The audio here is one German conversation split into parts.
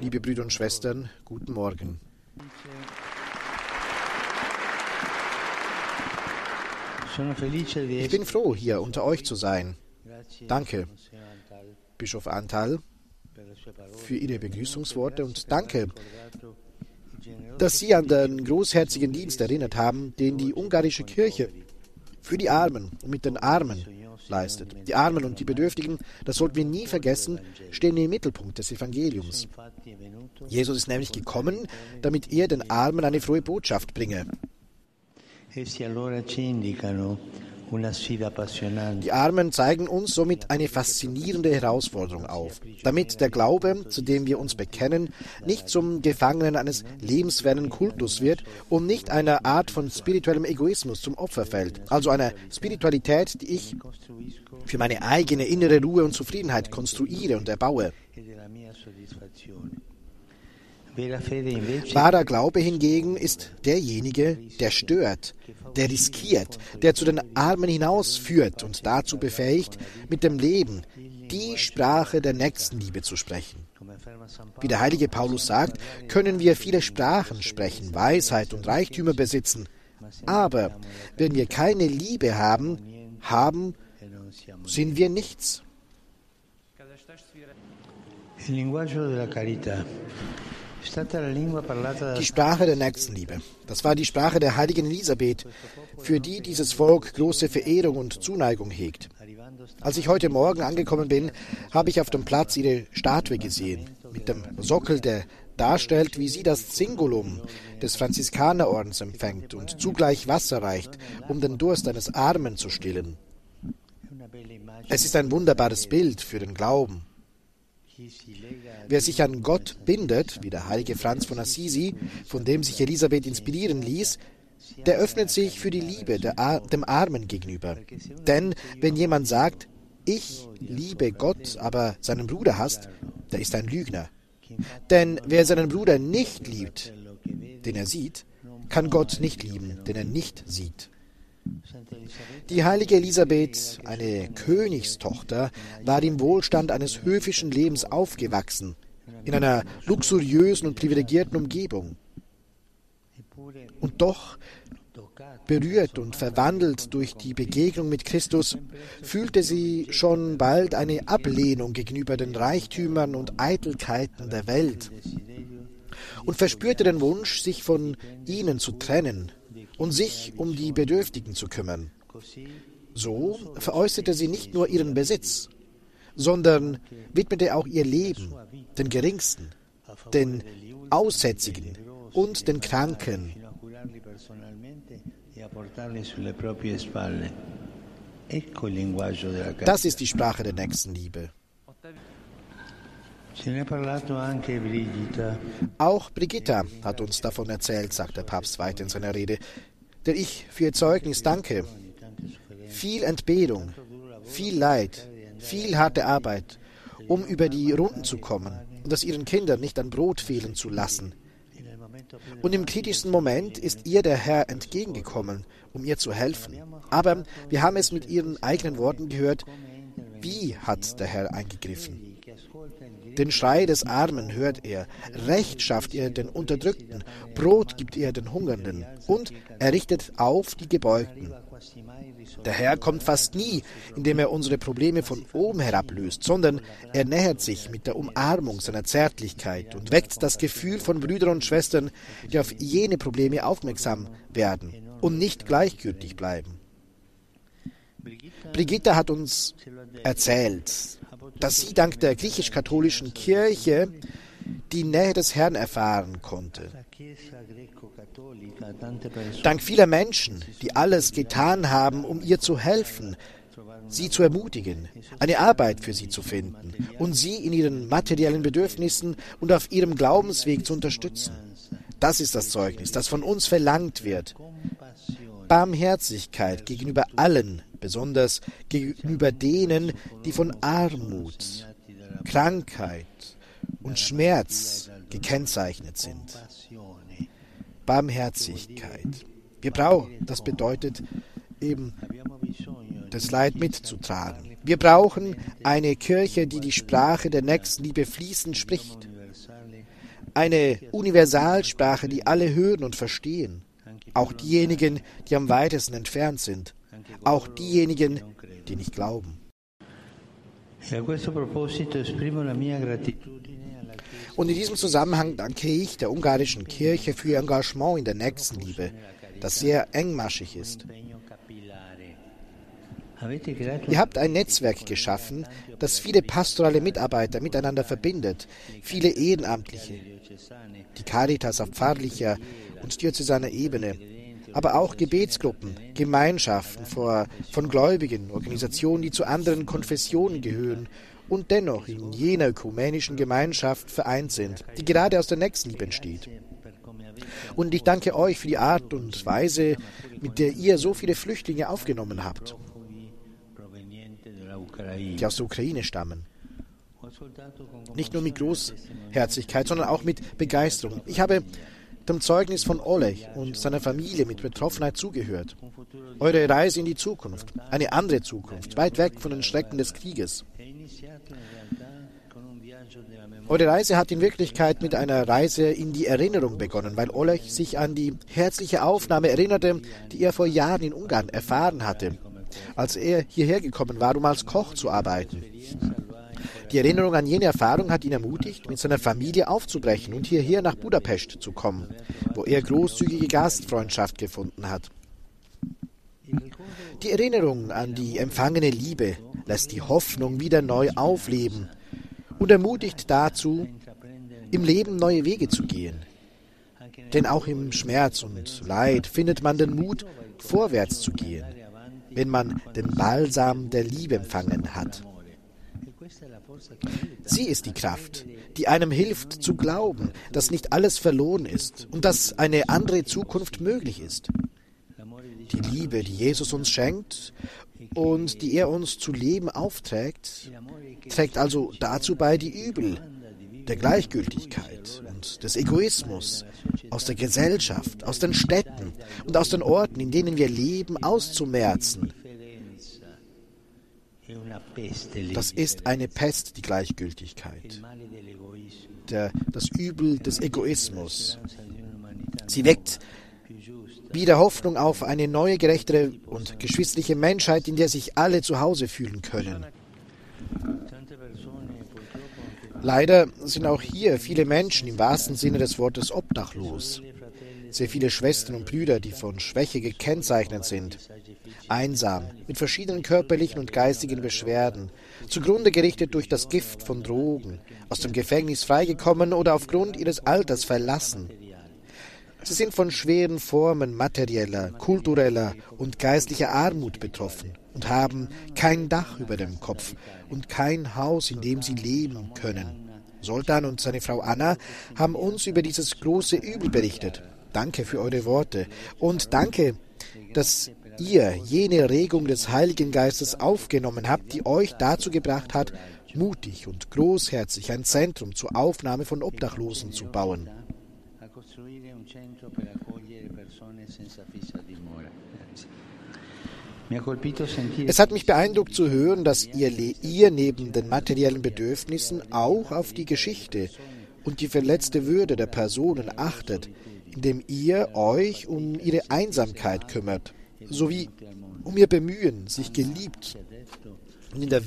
Liebe Brüder und Schwestern, guten Morgen. Ich bin froh, hier unter euch zu sein. Danke. Bischof Antal, für Ihre Begrüßungsworte und danke, dass Sie an den großherzigen Dienst erinnert haben, den die ungarische Kirche für die Armen und mit den Armen leistet. Die Armen und die Bedürftigen, das sollten wir nie vergessen, stehen im Mittelpunkt des Evangeliums. Jesus ist nämlich gekommen, damit er den Armen eine frohe Botschaft bringe. essi allora ci indicano Die Armen zeigen uns somit eine faszinierende Herausforderung auf, damit der Glaube, zu dem wir uns bekennen, nicht zum Gefangenen eines lebensfernen Kultus wird und nicht einer Art von spirituellem Egoismus zum Opfer fällt, also einer Spiritualität, die ich für meine eigene innere Ruhe und Zufriedenheit konstruiere und erbaue. Wahrer Glaube hingegen ist derjenige, der stört, der riskiert, der zu den Armen hinausführt und dazu befähigt, mit dem Leben die Sprache der Nächstenliebe zu sprechen. Wie der heilige Paulus sagt, können wir viele Sprachen sprechen, Weisheit und Reichtümer besitzen. Aber wenn wir keine Liebe haben, haben, sind wir nichts. Il linguaggio della carità Die Sprache der Nächstenliebe. Das war die Sprache der heiligen Elisabeth, für die dieses Volk große Verehrung und Zuneigung hegt. Als ich heute Morgen angekommen bin, habe ich auf dem Platz ihre Statue gesehen, mit dem Sockel, der darstellt, wie sie das Zingulum des Franziskanerordens empfängt und zugleich Wasser reicht, um den Durst eines Armen zu stillen. Es ist ein wunderbares Bild für den Glauben. Wer sich an Gott bindet, wie der heilige Franz von Assisi, von dem sich Elisabeth inspirieren ließ, der öffnet sich für die Liebe dem Armen gegenüber. Denn wenn jemand sagt, ich liebe Gott, aber seinen Bruder hasst, der ist ein Lügner. Denn wer seinen Bruder nicht liebt, den er sieht, kann Gott nicht lieben, den er nicht sieht. Die heilige Elisabeth, eine Königstochter, war im Wohlstand eines höfischen Lebens aufgewachsen, in einer luxuriösen und privilegierten Umgebung. Und doch, berührt und verwandelt durch die Begegnung mit Christus, fühlte sie schon bald eine Ablehnung gegenüber den Reichtümern und Eitelkeiten der Welt und verspürte den Wunsch, sich von ihnen zu trennen und sich um die Bedürftigen zu kümmern. So veräußerte sie nicht nur ihren Besitz, sondern widmete auch ihr Leben den Geringsten, den Aussätzigen und den Kranken. Das ist die Sprache der Nächstenliebe. Auch Brigitta hat uns davon erzählt, sagt der Papst weiter in seiner Rede, der ich für ihr Zeugnis danke. Viel Entbehrung, viel Leid, viel harte Arbeit, um über die Runden zu kommen und es ihren Kindern nicht an Brot fehlen zu lassen. Und im kritischsten Moment ist ihr der Herr entgegengekommen, um ihr zu helfen. Aber wir haben es mit ihren eigenen Worten gehört, wie hat der Herr eingegriffen? Den Schrei des Armen hört er, Recht schafft er den Unterdrückten, Brot gibt er den Hungernden und er richtet auf die Gebeugten. Der Herr kommt fast nie, indem er unsere Probleme von oben herab löst, sondern er nähert sich mit der Umarmung seiner Zärtlichkeit und weckt das Gefühl von Brüdern und Schwestern, die auf jene Probleme aufmerksam werden und nicht gleichgültig bleiben. Brigitta hat uns erzählt, dass sie dank der griechisch-katholischen Kirche die Nähe des Herrn erfahren konnte. Dank vieler Menschen, die alles getan haben, um ihr zu helfen, sie zu ermutigen, eine Arbeit für sie zu finden und sie in ihren materiellen Bedürfnissen und auf ihrem Glaubensweg zu unterstützen. Das ist das Zeugnis, das von uns verlangt wird. Barmherzigkeit gegenüber allen, besonders gegenüber denen, die von Armut, Krankheit und Schmerz gekennzeichnet sind. Barmherzigkeit. Wir brauchen, das bedeutet eben das Leid mitzutragen. Wir brauchen eine Kirche, die die Sprache der Nächstenliebe fließend spricht. Eine Universalsprache, die alle hören und verstehen. Auch diejenigen, die am weitesten entfernt sind. Auch diejenigen, die nicht glauben. Und in diesem Zusammenhang danke ich der ungarischen Kirche für ihr Engagement in der Nächstenliebe, das sehr engmaschig ist. Ihr habt ein Netzwerk geschaffen, das viele pastorale Mitarbeiter miteinander verbindet, viele Ehrenamtliche, die Caritas auf pfarrlicher und diözesaner Ebene, aber auch Gebetsgruppen, Gemeinschaften von Gläubigen, Organisationen, die zu anderen Konfessionen gehören und dennoch in jener ökumenischen Gemeinschaft vereint sind, die gerade aus der Nächstenliebe entsteht. Und ich danke euch für die Art und Weise, mit der ihr so viele Flüchtlinge aufgenommen habt die aus der Ukraine stammen. Nicht nur mit Großherzigkeit, sondern auch mit Begeisterung. Ich habe dem Zeugnis von Oleg und seiner Familie mit Betroffenheit zugehört. Eure Reise in die Zukunft, eine andere Zukunft, weit weg von den Schrecken des Krieges. Eure Reise hat in Wirklichkeit mit einer Reise in die Erinnerung begonnen, weil Oleg sich an die herzliche Aufnahme erinnerte, die er vor Jahren in Ungarn erfahren hatte als er hierher gekommen war, um als Koch zu arbeiten. Die Erinnerung an jene Erfahrung hat ihn ermutigt, mit seiner Familie aufzubrechen und hierher nach Budapest zu kommen, wo er großzügige Gastfreundschaft gefunden hat. Die Erinnerung an die empfangene Liebe lässt die Hoffnung wieder neu aufleben und ermutigt dazu, im Leben neue Wege zu gehen. Denn auch im Schmerz und Leid findet man den Mut, vorwärts zu gehen wenn man den Balsam der Liebe empfangen hat. Sie ist die Kraft, die einem hilft zu glauben, dass nicht alles verloren ist und dass eine andere Zukunft möglich ist. Die Liebe, die Jesus uns schenkt und die er uns zu leben aufträgt, trägt also dazu bei, die Übel der Gleichgültigkeit und des Egoismus aus der Gesellschaft, aus den Städten und aus den Orten, in denen wir leben, auszumerzen. Das ist eine Pest, die Gleichgültigkeit, der, das Übel des Egoismus. Sie weckt wieder Hoffnung auf eine neue, gerechtere und geschwisterliche Menschheit, in der sich alle zu Hause fühlen können. Leider sind auch hier viele Menschen im wahrsten Sinne des Wortes obdachlos. Sehr viele Schwestern und Brüder, die von Schwäche gekennzeichnet sind, einsam, mit verschiedenen körperlichen und geistigen Beschwerden, zugrunde gerichtet durch das Gift von Drogen, aus dem Gefängnis freigekommen oder aufgrund ihres Alters verlassen. Sie sind von schweren Formen materieller, kultureller und geistlicher Armut betroffen und haben kein Dach über dem Kopf und kein Haus, in dem sie leben können. Sultan und seine Frau Anna haben uns über dieses große Übel berichtet. Danke für eure Worte und danke, dass ihr jene Regung des Heiligen Geistes aufgenommen habt, die euch dazu gebracht hat, mutig und großherzig ein Zentrum zur Aufnahme von Obdachlosen zu bauen. Es hat mich beeindruckt zu hören, dass ihr, ihr neben den materiellen Bedürfnissen auch auf die Geschichte und die verletzte Würde der Personen achtet, indem ihr euch um ihre Einsamkeit kümmert, sowie um ihr Bemühen, sich geliebt und in der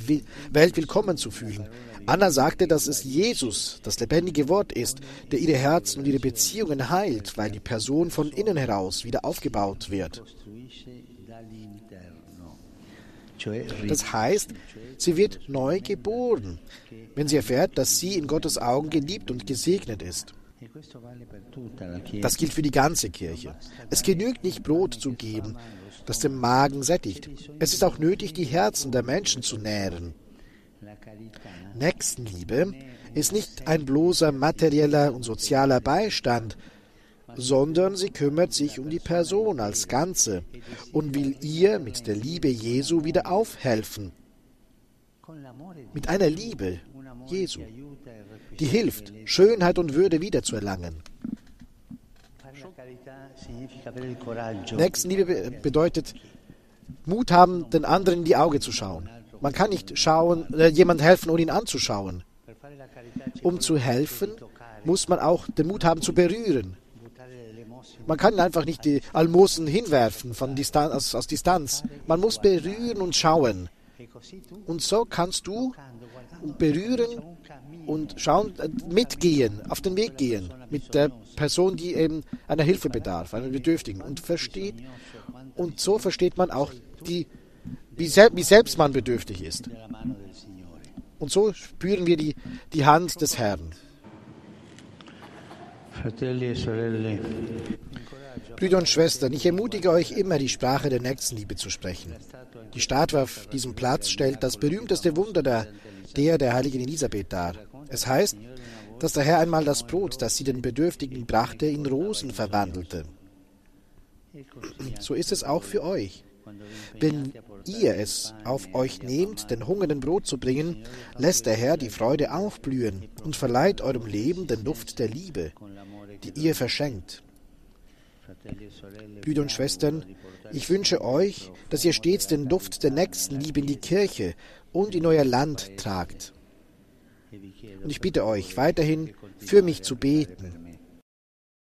Welt willkommen zu fühlen. Anna sagte, dass es Jesus, das lebendige Wort ist, der ihre Herzen und ihre Beziehungen heilt, weil die Person von innen heraus wieder aufgebaut wird. Das heißt, sie wird neu geboren, wenn sie erfährt, dass sie in Gottes Augen geliebt und gesegnet ist. Das gilt für die ganze Kirche. Es genügt nicht, Brot zu geben, das den Magen sättigt. Es ist auch nötig, die Herzen der Menschen zu nähren. Nächstenliebe ist nicht ein bloßer materieller und sozialer Beistand, sondern sie kümmert sich um die Person als Ganze und will ihr mit der Liebe Jesu wieder aufhelfen. Mit einer Liebe Jesu, die hilft, Schönheit und Würde wiederzuerlangen. Nächstenliebe bedeutet, Mut haben, den anderen in die Augen zu schauen. Man kann nicht schauen, äh, jemand helfen, ohne ihn anzuschauen. Um zu helfen, muss man auch den Mut haben zu berühren. Man kann einfach nicht die Almosen hinwerfen von Distan aus, aus Distanz. Man muss berühren und schauen. Und so kannst du berühren und schauen, äh, mitgehen, auf den Weg gehen mit der Person, die eben einer Hilfe bedarf, einer Bedürftigen und versteht. Und so versteht man auch, die, wie, sel wie selbst man bedürftig ist. Und so spüren wir die, die Hand des Herrn. Brüder und Schwestern, ich ermutige euch immer, die Sprache der Nächstenliebe zu sprechen. Die Statue auf diesem Platz stellt das berühmteste Wunder der, der der heiligen Elisabeth dar. Es heißt, dass der Herr einmal das Brot, das sie den Bedürftigen brachte, in Rosen verwandelte. So ist es auch für euch. Wenn ihr es auf euch nehmt, den Hungernden Brot zu bringen, lässt der Herr die Freude aufblühen und verleiht eurem Leben den Duft der Liebe, die ihr verschenkt. Brüder und Schwestern, ich wünsche euch, dass ihr stets den Duft der Nächstenliebe in die Kirche und in euer Land tragt. Und ich bitte euch weiterhin für mich zu beten.